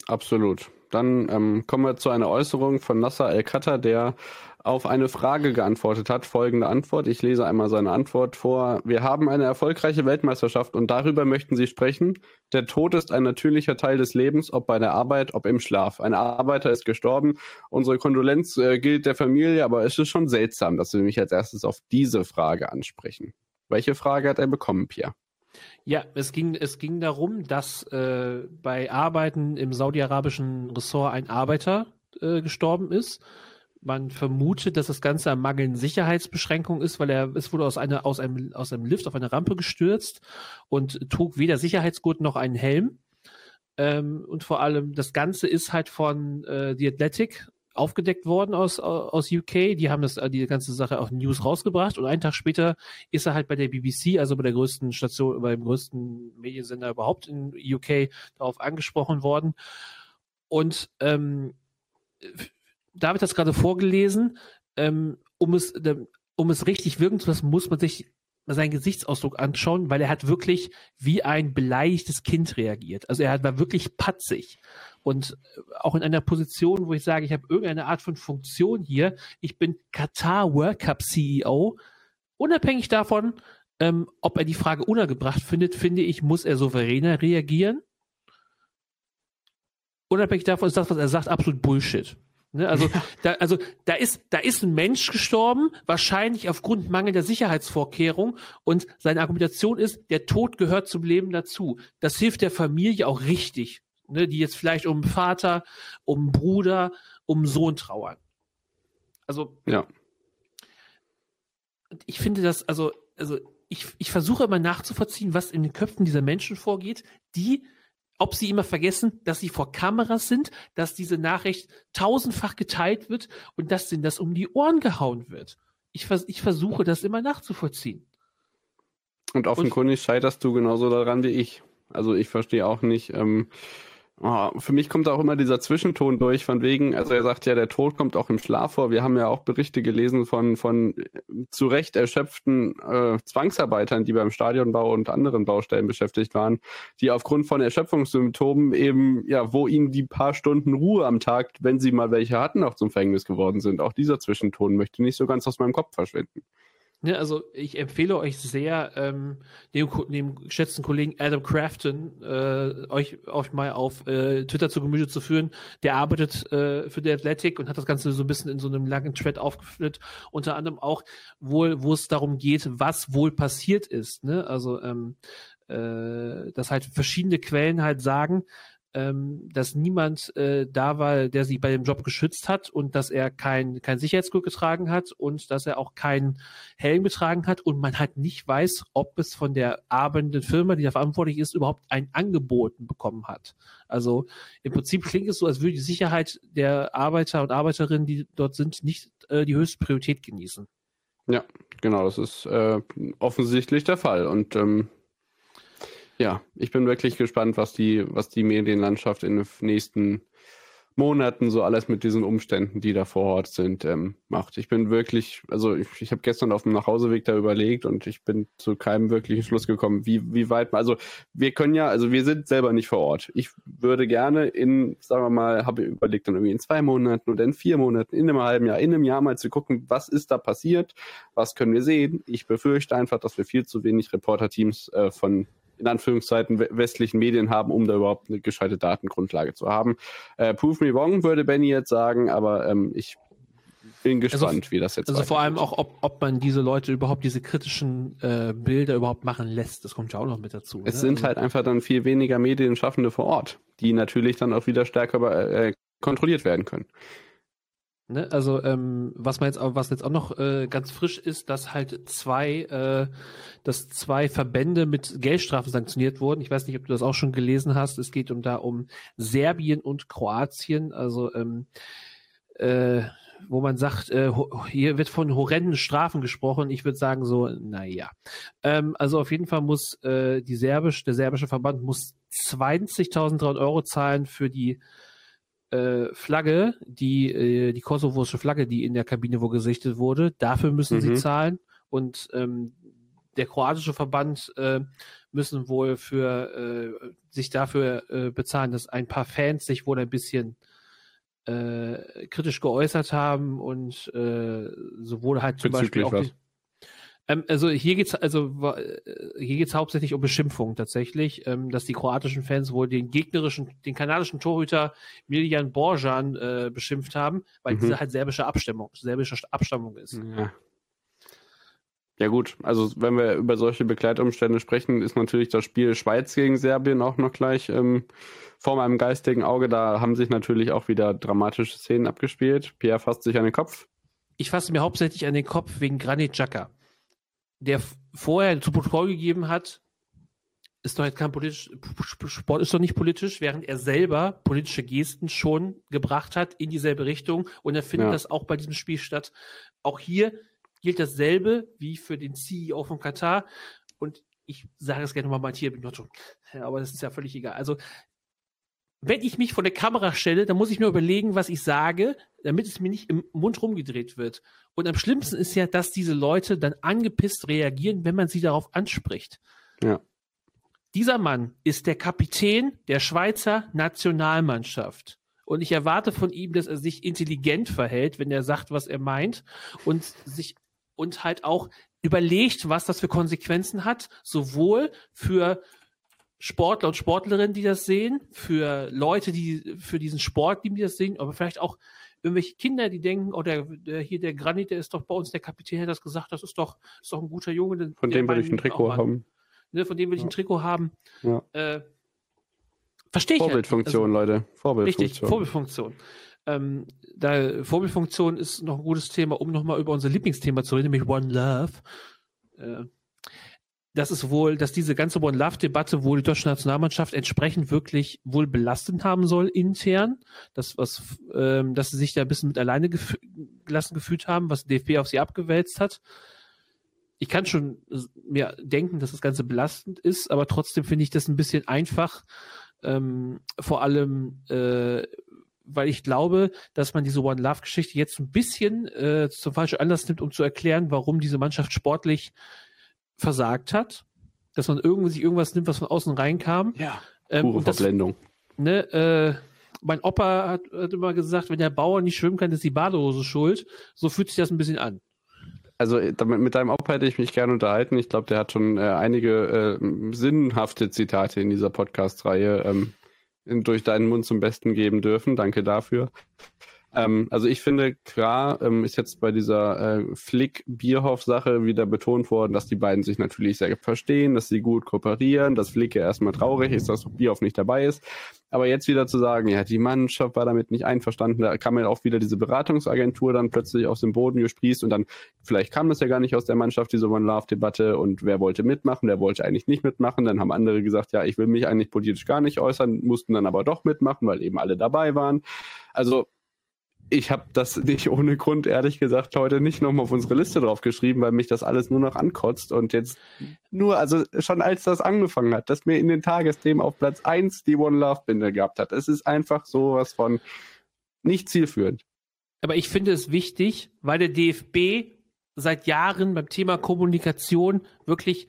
absolut. Dann ähm, kommen wir zu einer Äußerung von Nasser El-Khatter, der auf eine Frage geantwortet hat. Folgende Antwort. Ich lese einmal seine Antwort vor. Wir haben eine erfolgreiche Weltmeisterschaft und darüber möchten Sie sprechen. Der Tod ist ein natürlicher Teil des Lebens, ob bei der Arbeit, ob im Schlaf. Ein Arbeiter ist gestorben. Unsere Kondolenz äh, gilt der Familie, aber es ist schon seltsam, dass Sie mich als erstes auf diese Frage ansprechen. Welche Frage hat er bekommen, Pierre? Ja, es ging, es ging darum, dass äh, bei Arbeiten im saudi-arabischen Ressort ein Arbeiter äh, gestorben ist. Man vermutet, dass das Ganze am mangelnden Sicherheitsbeschränkung ist, weil er es wurde aus, einer, aus, einem, aus einem Lift auf eine Rampe gestürzt und trug weder Sicherheitsgurt noch einen Helm. Ähm, und vor allem das Ganze ist halt von äh, The Athletic aufgedeckt worden aus, aus UK. Die haben das, die ganze Sache auch News rausgebracht und einen Tag später ist er halt bei der BBC, also bei der größten Station, beim größten Mediensender überhaupt in UK darauf angesprochen worden. Und ähm, David hat es gerade vorgelesen, ähm, um es, um es richtig wirken zu lassen, muss man sich seinen Gesichtsausdruck anschauen, weil er hat wirklich wie ein beleidigtes Kind reagiert. Also er war wirklich patzig und äh, auch in einer Position, wo ich sage, ich habe irgendeine Art von Funktion hier. Ich bin Qatar World Cup CEO. Unabhängig davon, ähm, ob er die Frage unergebracht findet, finde ich, muss er souveräner reagieren. Unabhängig davon ist das, was er sagt, absolut Bullshit. Ne, also, da, also da ist, da ist ein Mensch gestorben, wahrscheinlich aufgrund mangelnder Sicherheitsvorkehrung. Und seine Argumentation ist, der Tod gehört zum Leben dazu. Das hilft der Familie auch richtig, ne, die jetzt vielleicht um Vater, um Bruder, um Sohn trauern. Also, ja. Ich finde das, also, also ich, ich versuche immer nachzuvollziehen, was in den Köpfen dieser Menschen vorgeht, die ob sie immer vergessen, dass sie vor Kameras sind, dass diese Nachricht tausendfach geteilt wird und dass ihnen das um die Ohren gehauen wird. Ich, vers ich versuche das immer nachzuvollziehen. Und offenkundig und, scheiterst du genauso daran wie ich. Also ich verstehe auch nicht, ähm, Oh, für mich kommt auch immer dieser Zwischenton durch, von wegen, also er sagt ja, der Tod kommt auch im Schlaf vor. Wir haben ja auch Berichte gelesen von, von äh, zu Recht erschöpften äh, Zwangsarbeitern, die beim Stadionbau und anderen Baustellen beschäftigt waren, die aufgrund von Erschöpfungssymptomen eben, ja, wo ihnen die paar Stunden Ruhe am Tag, wenn sie mal welche hatten, auch zum Verhängnis geworden sind. Auch dieser Zwischenton möchte nicht so ganz aus meinem Kopf verschwinden. Ne, also ich empfehle euch sehr, ähm, dem, dem geschätzten Kollegen Adam Crafton äh, euch, euch mal auf äh, Twitter zu Gemüse zu führen. Der arbeitet äh, für die Athletic und hat das Ganze so ein bisschen in so einem langen Thread aufgeführt. Unter anderem auch wohl, wo es darum geht, was wohl passiert ist. Ne? Also ähm, äh, dass halt verschiedene Quellen halt sagen, ähm, dass niemand äh, da war, der sie bei dem Job geschützt hat und dass er kein, kein Sicherheitsgurt getragen hat und dass er auch keinen Helm getragen hat und man halt nicht weiß, ob es von der arbeitenden Firma, die da verantwortlich ist, überhaupt ein Angebot bekommen hat. Also im Prinzip klingt es so, als würde die Sicherheit der Arbeiter und Arbeiterinnen, die dort sind, nicht äh, die höchste Priorität genießen. Ja, genau, das ist äh, offensichtlich der Fall. Und ähm, ja, ich bin wirklich gespannt, was die, was die Medienlandschaft in den nächsten Monaten so alles mit diesen Umständen, die da vor Ort sind, ähm, macht. Ich bin wirklich, also ich, ich habe gestern auf dem Nachhauseweg da überlegt und ich bin zu keinem wirklichen Schluss gekommen, wie, wie weit, also wir können ja, also wir sind selber nicht vor Ort. Ich würde gerne in, sagen wir mal, habe überlegt dann irgendwie in zwei Monaten oder in vier Monaten, in einem halben Jahr, in einem Jahr mal zu gucken, was ist da passiert, was können wir sehen. Ich befürchte einfach, dass wir viel zu wenig Reporterteams äh, von in Anführungszeichen westlichen Medien haben, um da überhaupt eine gescheite Datengrundlage zu haben. Äh, prove me wrong, würde Benny jetzt sagen, aber ähm, ich bin also gespannt, also, wie das jetzt Also vor allem auch, ob, ob man diese Leute überhaupt diese kritischen äh, Bilder überhaupt machen lässt. Das kommt ja auch noch mit dazu. Es ne? sind also, halt einfach dann viel weniger Medienschaffende vor Ort, die natürlich dann auch wieder stärker äh, kontrolliert werden können. Ne? Also ähm, was man jetzt auch, was jetzt auch noch äh, ganz frisch ist, dass halt zwei, äh, dass zwei Verbände mit Geldstrafen sanktioniert wurden. Ich weiß nicht, ob du das auch schon gelesen hast. Es geht um da um Serbien und Kroatien. Also ähm, äh, wo man sagt, äh, hier wird von horrenden Strafen gesprochen. Ich würde sagen so, naja. Ähm, also auf jeden Fall muss äh, die serbisch, der serbische Verband muss 20.000 Euro zahlen für die äh, Flagge, die, äh, die kosovosische Flagge, die in der Kabine wo gesichtet wurde, dafür müssen mhm. sie zahlen. Und ähm, der kroatische Verband äh, müssen wohl für äh, sich dafür äh, bezahlen, dass ein paar Fans sich wohl ein bisschen äh, kritisch geäußert haben und äh, sowohl halt zum Bezüglich Beispiel auch die, ähm, also hier geht's also äh, hier geht's hauptsächlich um Beschimpfung tatsächlich, ähm, dass die kroatischen Fans wohl den gegnerischen, den kanadischen Torhüter Miljan Borjan äh, beschimpft haben, weil mhm. diese halt serbische Abstammung, serbische Abstammung ist. Ja. Ja gut, also wenn wir über solche Begleitumstände sprechen, ist natürlich das Spiel Schweiz gegen Serbien auch noch gleich ähm, vor meinem geistigen Auge. Da haben sich natürlich auch wieder dramatische Szenen abgespielt. Pierre fasst sich an den Kopf. Ich fasse mir hauptsächlich an den Kopf wegen Granit Xhaka der vorher zu Protokoll gegeben hat, ist doch jetzt kein politisch, Sport ist doch nicht politisch, während er selber politische Gesten schon gebracht hat in dieselbe Richtung und er findet ja. das auch bei diesem Spiel statt. Auch hier gilt dasselbe wie für den CEO von Katar und ich sage es gerne nochmal mal hier, aber das ist ja völlig egal. Also wenn ich mich vor der Kamera stelle, dann muss ich mir überlegen, was ich sage, damit es mir nicht im Mund rumgedreht wird. Und am schlimmsten ist ja, dass diese Leute dann angepisst reagieren, wenn man sie darauf anspricht. Ja. Dieser Mann ist der Kapitän der Schweizer Nationalmannschaft. Und ich erwarte von ihm, dass er sich intelligent verhält, wenn er sagt, was er meint und sich und halt auch überlegt, was das für Konsequenzen hat, sowohl für Sportler und Sportlerinnen, die das sehen, für Leute, die für diesen Sport, die das sehen, aber vielleicht auch irgendwelche Kinder, die denken, oh, der, der hier der Granit, der ist doch bei uns der Kapitän, hat das gesagt, das ist doch, ist doch ein guter Junge. Von dem will ich ein Trikot haben. Ne, von dem will ich ein Trikot haben. Ja. Äh, Verstehe ich. Vorbildfunktion, also, Leute. Vorbildfunktion. Richtig, Vorbildfunktion. Ähm, da Vorbildfunktion ist noch ein gutes Thema, um nochmal über unser Lieblingsthema zu reden, nämlich One Love. Äh, das ist wohl, dass diese ganze One-Love-Debatte wohl die deutsche Nationalmannschaft entsprechend wirklich wohl belastend haben soll intern. Das, was, ähm, dass sie sich da ein bisschen mit alleine gef gelassen gefühlt haben, was DFB auf sie abgewälzt hat. Ich kann schon mir denken, dass das Ganze belastend ist, aber trotzdem finde ich das ein bisschen einfach. Ähm, vor allem, äh, weil ich glaube, dass man diese One Love Geschichte jetzt ein bisschen äh, zum falschen Anlass nimmt, um zu erklären, warum diese Mannschaft sportlich versagt hat, dass man irgendwie sich irgendwas nimmt, was von außen reinkam. Ja. Ähm, Pure das, Verblendung. Ne, äh, mein Opa hat, hat, immer gesagt, wenn der Bauer nicht schwimmen kann, ist die Badehose schuld. So fühlt sich das ein bisschen an. Also damit, mit deinem Opa hätte ich mich gerne unterhalten. Ich glaube, der hat schon äh, einige äh, sinnhafte Zitate in dieser Podcast-Reihe ähm, durch deinen Mund zum Besten geben dürfen. Danke dafür. Ähm, also ich finde, klar ähm, ist jetzt bei dieser äh, Flick-Bierhoff-Sache wieder betont worden, dass die beiden sich natürlich sehr verstehen, dass sie gut kooperieren, dass Flick ja erstmal traurig ist, dass Bierhoff nicht dabei ist. Aber jetzt wieder zu sagen, ja, die Mannschaft war damit nicht einverstanden, da kam ja auch wieder diese Beratungsagentur dann plötzlich aus dem Boden gesprießt und dann, vielleicht kam das ja gar nicht aus der Mannschaft, diese One-Love-Debatte und wer wollte mitmachen, wer wollte eigentlich nicht mitmachen. Dann haben andere gesagt, ja, ich will mich eigentlich politisch gar nicht äußern, mussten dann aber doch mitmachen, weil eben alle dabei waren. Also ich habe das nicht ohne Grund, ehrlich gesagt, heute nicht nochmal auf unsere Liste drauf geschrieben, weil mich das alles nur noch ankotzt. Und jetzt nur, also schon als das angefangen hat, dass mir in den Tagesthemen auf Platz 1 die One Love Binde gehabt hat. Es ist einfach sowas von nicht zielführend. Aber ich finde es wichtig, weil der DFB seit Jahren beim Thema Kommunikation wirklich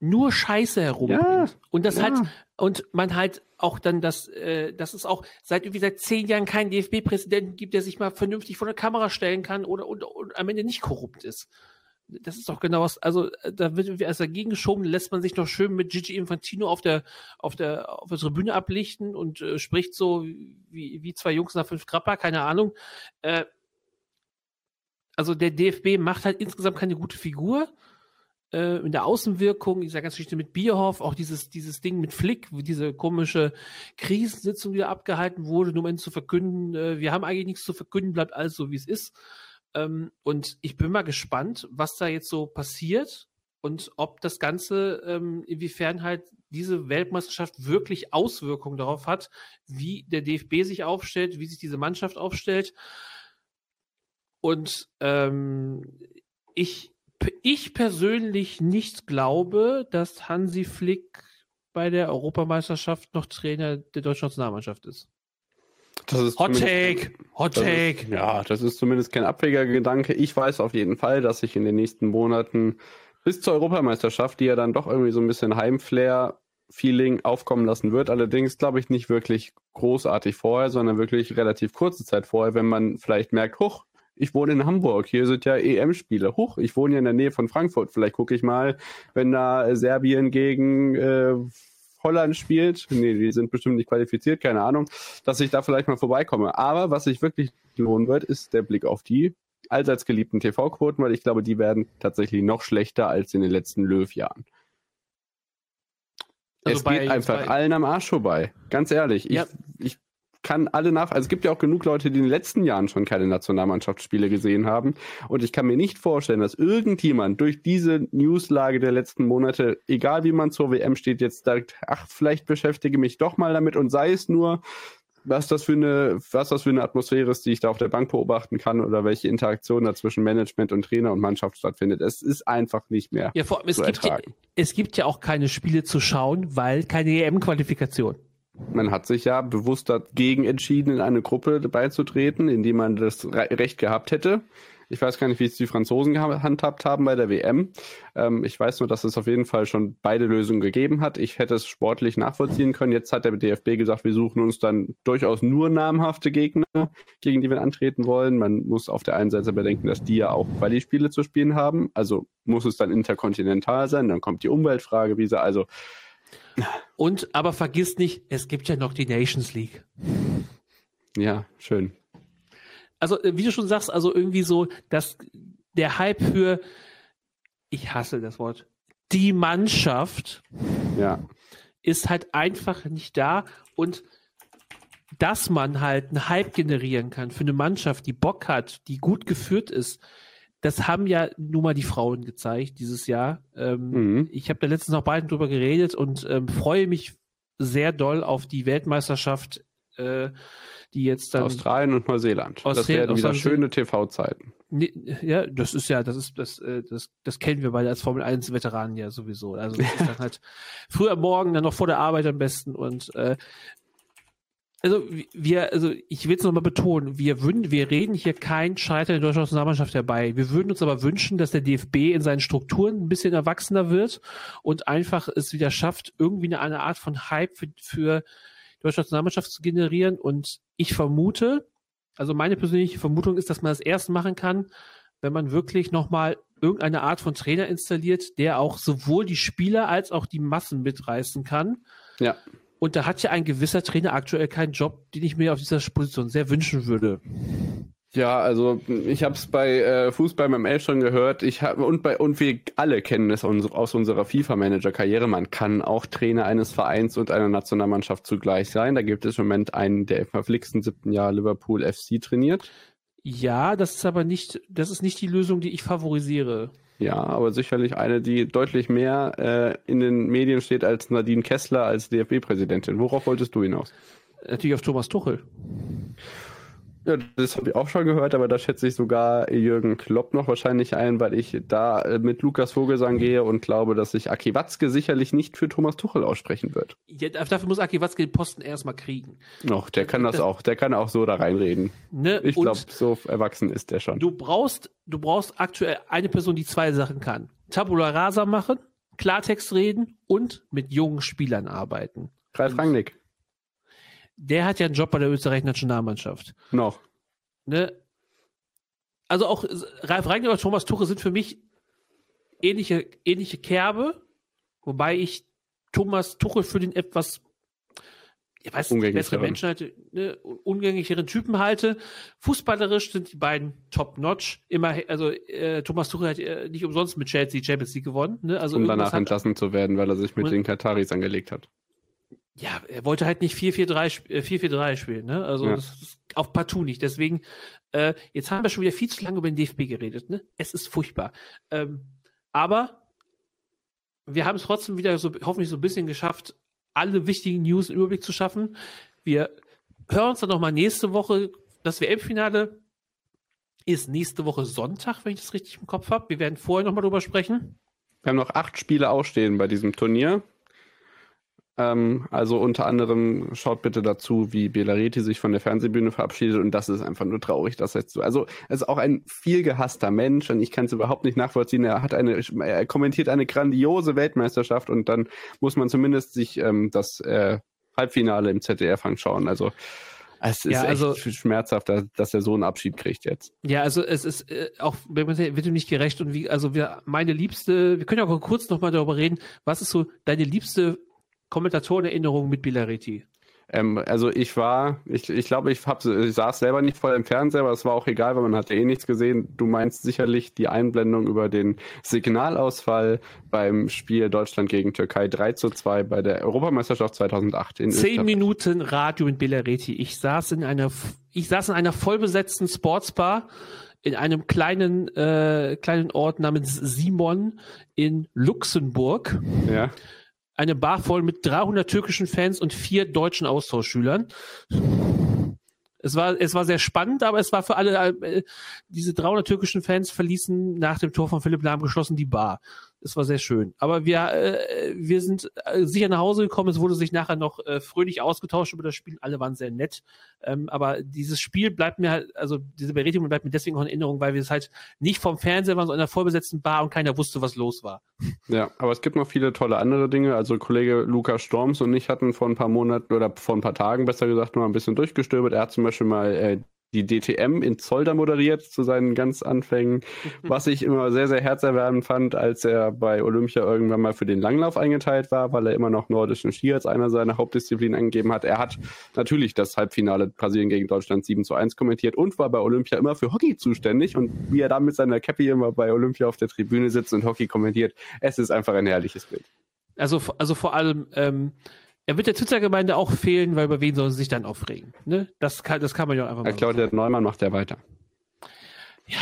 nur Scheiße herumbringt. Ja, und das ja. halt, und man halt auch dann das, äh, dass es auch seit irgendwie seit zehn Jahren keinen DFB-Präsidenten gibt, der sich mal vernünftig vor der Kamera stellen kann oder und, und am Ende nicht korrupt ist. Das ist doch genau was, also da wird erst dagegen geschoben, lässt man sich noch schön mit Gigi Infantino auf der, auf der, auf der Tribüne ablichten und äh, spricht so wie, wie zwei Jungs nach fünf Krapper, keine Ahnung. Äh, also der DFB macht halt insgesamt keine gute Figur äh, in der Außenwirkung, dieser ganzen Geschichte mit Bierhoff, auch dieses, dieses Ding mit Flick, diese komische Krisensitzung, die da abgehalten wurde, nur um zu verkünden, äh, wir haben eigentlich nichts zu verkünden, bleibt alles so, wie es ist. Ähm, und ich bin mal gespannt, was da jetzt so passiert und ob das Ganze, ähm, inwiefern halt diese Weltmeisterschaft wirklich Auswirkungen darauf hat, wie der DFB sich aufstellt, wie sich diese Mannschaft aufstellt. Und ähm, ich, ich persönlich nicht glaube, dass Hansi Flick bei der Europameisterschaft noch Trainer der deutschen Nationalmannschaft ist. Hot Take! Hot Take! Ist, ja, das ist zumindest kein abwegiger Gedanke. Ich weiß auf jeden Fall, dass sich in den nächsten Monaten bis zur Europameisterschaft, die ja dann doch irgendwie so ein bisschen Heimflair-Feeling aufkommen lassen wird. Allerdings glaube ich nicht wirklich großartig vorher, sondern wirklich relativ kurze Zeit vorher, wenn man vielleicht merkt, huch, ich wohne in Hamburg, hier sind ja EM-Spiele. Huch, ich wohne ja in der Nähe von Frankfurt. Vielleicht gucke ich mal, wenn da Serbien gegen äh, Holland spielt. Nee, die sind bestimmt nicht qualifiziert, keine Ahnung, dass ich da vielleicht mal vorbeikomme. Aber was sich wirklich lohnen wird, ist der Blick auf die allseits geliebten TV-Quoten, weil ich glaube, die werden tatsächlich noch schlechter als in den letzten Löw-Jahren. Also es bei, geht einfach allen am Arsch vorbei. Ganz ehrlich. Ja. Ich, ich kann alle nach, also es gibt ja auch genug Leute, die in den letzten Jahren schon keine Nationalmannschaftsspiele gesehen haben. Und ich kann mir nicht vorstellen, dass irgendjemand durch diese Newslage der letzten Monate, egal wie man zur WM steht, jetzt sagt, ach, vielleicht beschäftige mich doch mal damit und sei es nur was das für eine, was das für eine Atmosphäre ist, die ich da auf der Bank beobachten kann oder welche Interaktion da zwischen Management und Trainer und Mannschaft stattfindet. Es ist einfach nicht mehr. Ja, vor allem, es, gibt ja, es gibt ja auch keine Spiele zu schauen, weil keine EM-Qualifikation. Man hat sich ja bewusst dagegen entschieden, in eine Gruppe beizutreten, in die man das Recht gehabt hätte. Ich weiß gar nicht, wie es die Franzosen gehandhabt haben bei der WM. Ähm, ich weiß nur, dass es auf jeden Fall schon beide Lösungen gegeben hat. Ich hätte es sportlich nachvollziehen können. Jetzt hat der DFB gesagt, wir suchen uns dann durchaus nur namhafte Gegner, gegen die wir antreten wollen. Man muss auf der einen Seite bedenken, dass die ja auch Quali-Spiele zu spielen haben. Also muss es dann interkontinental sein. Dann kommt die Umweltfrage, wie sie also. Und aber vergiss nicht, es gibt ja noch die Nations League. Ja, schön also äh, wie du schon sagst, also irgendwie so, dass der Hype für, ich hasse das Wort, die Mannschaft ja. ist halt einfach nicht da und dass man halt einen Hype generieren kann für eine Mannschaft, die Bock hat, die gut geführt ist, das haben ja nun mal die Frauen gezeigt dieses Jahr. Ähm, mhm. Ich habe da letztens noch beiden drüber geredet und ähm, freue mich sehr doll auf die Weltmeisterschaft äh, die jetzt dann. Australien und Neuseeland. Australien, das werden wieder schöne TV-Zeiten. Ja, das ist ja, das ist, das, äh, das, das kennen wir beide als Formel 1 Veteranen ja sowieso. Also das ist dann halt früher Morgen, dann noch vor der Arbeit am besten und äh, also wir, also ich will es nochmal betonen, wir würden, wir reden hier kein Scheitern der deutschen Nationalmannschaft herbei. Wir würden uns aber wünschen, dass der DFB in seinen Strukturen ein bisschen erwachsener wird und einfach es wieder schafft, irgendwie eine, eine Art von Hype für, für deutsche Nationalmannschaft zu generieren. Und ich vermute, also meine persönliche Vermutung ist, dass man das erst machen kann, wenn man wirklich nochmal irgendeine Art von Trainer installiert, der auch sowohl die Spieler als auch die Massen mitreißen kann. Ja. Und da hat ja ein gewisser Trainer aktuell keinen Job, den ich mir auf dieser Position sehr wünschen würde. Ja, also ich habe es bei äh, Fußball beim Elf schon gehört. Ich hab, und bei und wir alle kennen es aus unserer FIFA-Manager-Karriere. Man kann auch Trainer eines Vereins und einer Nationalmannschaft zugleich sein. Da gibt es im Moment einen, der im verflixten siebten Jahr Liverpool FC trainiert. Ja, das ist aber nicht, das ist nicht die Lösung, die ich favorisiere. Ja, aber sicherlich eine, die deutlich mehr äh, in den Medien steht als Nadine Kessler als DFB-Präsidentin. Worauf wolltest du hinaus? Natürlich auf Thomas Tuchel. Ja, das habe ich auch schon gehört, aber da schätze ich sogar Jürgen Klopp noch wahrscheinlich ein, weil ich da äh, mit Lukas Vogelsang gehe und glaube, dass sich Aki Watzke sicherlich nicht für Thomas Tuchel aussprechen wird. Ja, dafür muss Aki Watzke den Posten erstmal kriegen. Noch, der kann das, das, auch, der kann auch so da reinreden. Ne? Ich glaube, so erwachsen ist der schon. Du brauchst, du brauchst aktuell eine Person, die zwei Sachen kann. Tabula rasa machen, Klartext reden und mit jungen Spielern arbeiten. Ralf Rangnick der hat ja einen Job bei der österreichischen Nationalmannschaft. Noch. Ne? Also auch Ralf Rangnick und Thomas Tuche sind für mich ähnliche, ähnliche Kerbe, wobei ich Thomas Tuchel für den etwas ich weiß nicht, bessere Menschen halte, ne, ungängigen Typen halte. Fußballerisch sind die beiden top-notch. Immer, also äh, Thomas Tuchel hat äh, nicht umsonst mit Chelsea Champions League gewonnen. Ne? Also um danach entlassen zu werden, weil er sich mit den Kataris angelegt hat. Ja, er wollte halt nicht 4-4-3 äh, spielen. Ne? Also ja. das ist auch partout nicht. Deswegen, äh, jetzt haben wir schon wieder viel zu lange über den DFB geredet. Ne? Es ist furchtbar. Ähm, aber wir haben es trotzdem wieder so hoffentlich so ein bisschen geschafft, alle wichtigen News im Überblick zu schaffen. Wir hören uns dann nochmal nächste Woche. Das WM-Finale ist nächste Woche Sonntag, wenn ich das richtig im Kopf habe. Wir werden vorher nochmal drüber sprechen. Wir haben noch acht Spiele ausstehen bei diesem Turnier. Ähm, also unter anderem schaut bitte dazu, wie Belareti sich von der Fernsehbühne verabschiedet und das ist einfach nur traurig, dass er jetzt so, also er ist auch ein viel gehasster Mensch und ich kann es überhaupt nicht nachvollziehen. Er hat eine, er kommentiert eine grandiose Weltmeisterschaft und dann muss man zumindest sich ähm, das äh, Halbfinale im ZDF anschauen. Also es ist ja, also, echt schmerzhaft, dass er so einen Abschied kriegt jetzt. Ja, also es ist äh, auch, wird ihm nicht gerecht und wie, also wir, meine liebste, wir können ja auch kurz nochmal darüber reden, was ist so deine liebste Kommentatorenerinnerung mit Bilaretti? Ähm, also ich war, ich, ich glaube, ich, hab, ich saß selber nicht vor dem Fernseher, aber es war auch egal, weil man hatte eh nichts gesehen. Du meinst sicherlich die Einblendung über den Signalausfall beim Spiel Deutschland gegen Türkei 3 zu 2 bei der Europameisterschaft 2008 in Zehn. Minuten Radio mit Bilaretti. Ich saß in einer, ich saß in einer vollbesetzten Sportsbar in einem kleinen, äh, kleinen Ort namens Simon in Luxemburg. Ja eine Bar voll mit 300 türkischen Fans und vier deutschen Austauschschülern. Es war, es war sehr spannend, aber es war für alle, äh, diese 300 türkischen Fans verließen nach dem Tor von Philipp Lahm geschlossen die Bar. Es war sehr schön. Aber wir, äh, wir sind äh, sicher nach Hause gekommen. Es wurde sich nachher noch äh, fröhlich ausgetauscht über das Spiel. Alle waren sehr nett. Ähm, aber dieses Spiel bleibt mir halt, also diese Berechtigung bleibt mir deswegen auch in Erinnerung, weil wir es halt nicht vom Fernseher waren, sondern in einer vollbesetzten Bar und keiner wusste, was los war. Ja, aber es gibt noch viele tolle andere Dinge. Also Kollege Lukas Storms und ich hatten vor ein paar Monaten oder vor ein paar Tagen besser gesagt noch ein bisschen durchgestöbert. Er hat zum Beispiel mal äh, die DTM in Zolder moderiert zu seinen ganz Anfängen, was ich immer sehr, sehr herzerwärmend fand, als er bei Olympia irgendwann mal für den Langlauf eingeteilt war, weil er immer noch nordischen Ski als einer seiner Hauptdisziplinen angegeben hat. Er hat natürlich das Halbfinale Brasilien gegen Deutschland 7 zu 1 kommentiert und war bei Olympia immer für Hockey zuständig und wie er da mit seiner Cappy immer bei Olympia auf der Tribüne sitzt und Hockey kommentiert, es ist einfach ein herrliches Bild. Also, also vor allem, ähm, er wird der Twitter-Gemeinde auch fehlen, weil über wen sollen sie sich dann aufregen? Ne? Das, kann, das kann man ja einfach mal. Ich glaube, der Neumann macht ja weiter. Ja.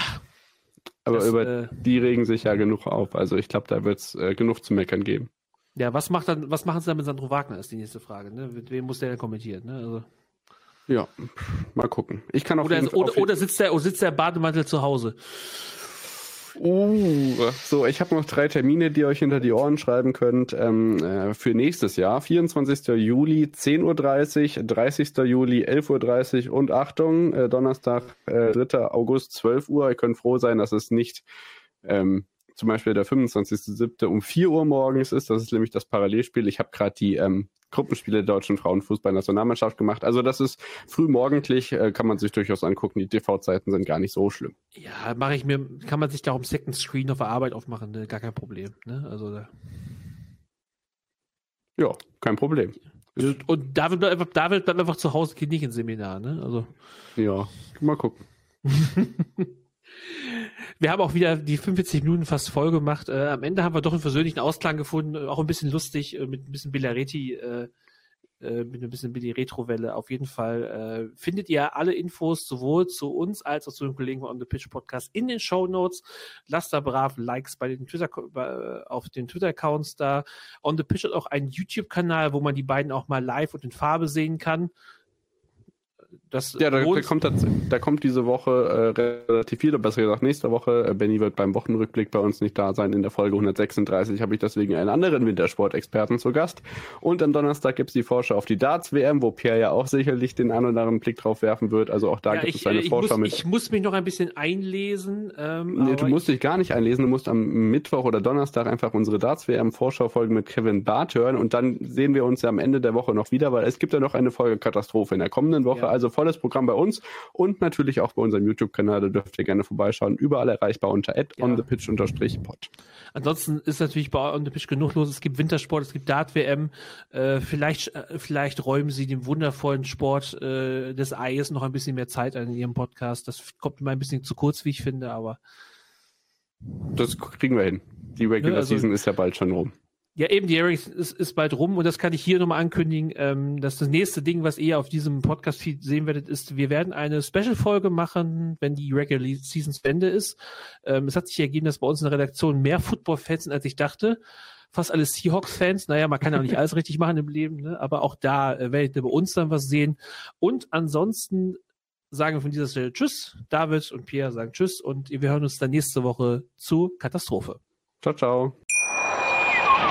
Aber das, über äh, die regen sich ja genug auf. Also ich glaube, da wird es äh, genug zu meckern geben. Ja, was macht dann, was machen sie dann mit Sandro Wagner, ist die nächste Frage. Ne? Mit wem muss der denn kommentieren? Ne? Also. Ja, mal gucken. Ich kann auch oder, oder, oder sitzt der, oder sitzt der Bademantel zu Hause? Uh, so, ich habe noch drei Termine, die ihr euch hinter die Ohren schreiben könnt ähm, äh, für nächstes Jahr. 24. Juli 10.30 Uhr, 30. Juli 11.30 Uhr und Achtung, äh, Donnerstag, äh, 3. August 12 Uhr. Ihr könnt froh sein, dass es nicht ähm, zum Beispiel der 25.07. um 4 Uhr morgens ist. Das ist nämlich das Parallelspiel. Ich habe gerade die ähm, Gruppenspiele der deutschen Frauenfußballnationalmannschaft gemacht. Also das ist frühmorgendlich, äh, kann man sich durchaus angucken. Die TV-Zeiten sind gar nicht so schlimm. Ja, mache ich mir, kann man sich da auch im Second Screen auf der Arbeit aufmachen, ne? gar kein Problem. Ne? Also da. Ja, kein Problem. Und David bleibt einfach, David bleibt einfach zu Hause, geht nicht ins Seminar, ne? Also. Ja, mal gucken. wir haben auch wieder die 45 Minuten fast voll gemacht. Äh, am Ende haben wir doch einen versöhnlichen Ausklang gefunden, äh, auch ein bisschen lustig, äh, mit ein bisschen Billaretti, äh, äh, mit ein bisschen Billy Retro-Welle. Auf jeden Fall äh, findet ihr alle Infos sowohl zu uns als auch zu den Kollegen von On the Pitch Podcast in den Show Notes. Lasst da brav Likes bei den Twitter, auf den Twitter-Accounts da. On the Pitch hat auch einen YouTube-Kanal, wo man die beiden auch mal live und in Farbe sehen kann. Das ja, da, da, kommt, da kommt diese Woche äh, relativ viel, besser gesagt nächste Woche. Äh, Benny wird beim Wochenrückblick bei uns nicht da sein. In der Folge 136 habe ich deswegen einen anderen Wintersportexperten zu Gast. Und am Donnerstag gibt es die Vorschau auf die Darts-WM, wo Pierre ja auch sicherlich den einen oder anderen Blick drauf werfen wird. Also auch da ja, gibt es eine ich Vorschau muss, mit. Ich muss mich noch ein bisschen einlesen. Ähm, nee, du musst dich gar nicht einlesen. Du musst am Mittwoch oder Donnerstag einfach unsere Darts-WM-Vorschau-Folge mit Kevin Barth hören und dann sehen wir uns ja am Ende der Woche noch wieder, weil es gibt ja noch eine Folge Katastrophe in der kommenden Woche. Ja Also volles Programm bei uns und natürlich auch bei unserem YouTube-Kanal. Da dürft ihr gerne vorbeischauen. Überall erreichbar unter ja. onthepitch-pod. Ansonsten ist natürlich bei On the Pitch genug los. Es gibt Wintersport, es gibt Dart-WM. Äh, vielleicht, äh, vielleicht räumen sie dem wundervollen Sport äh, des Eis noch ein bisschen mehr Zeit an in ihrem Podcast. Das kommt mir ein bisschen zu kurz, wie ich finde, aber. Das kriegen wir hin. Die Regular ja, also, Season ist ja bald schon rum. Ja, eben, die Erics ist, ist bald rum und das kann ich hier nochmal ankündigen. Ähm, dass das nächste Ding, was ihr auf diesem Podcast-Feed sehen werdet, ist, wir werden eine Special-Folge machen, wenn die Regular Season zu Ende ist. Ähm, es hat sich ergeben, dass bei uns in der Redaktion mehr Football-Fans sind, als ich dachte. Fast alle Seahawks-Fans. Naja, man kann ja nicht alles richtig machen im Leben, ne? aber auch da äh, werdet ihr bei uns dann was sehen. Und ansonsten sagen wir von dieser Stelle Tschüss. David und Pierre sagen Tschüss und wir hören uns dann nächste Woche zu Katastrophe. Ciao, ciao.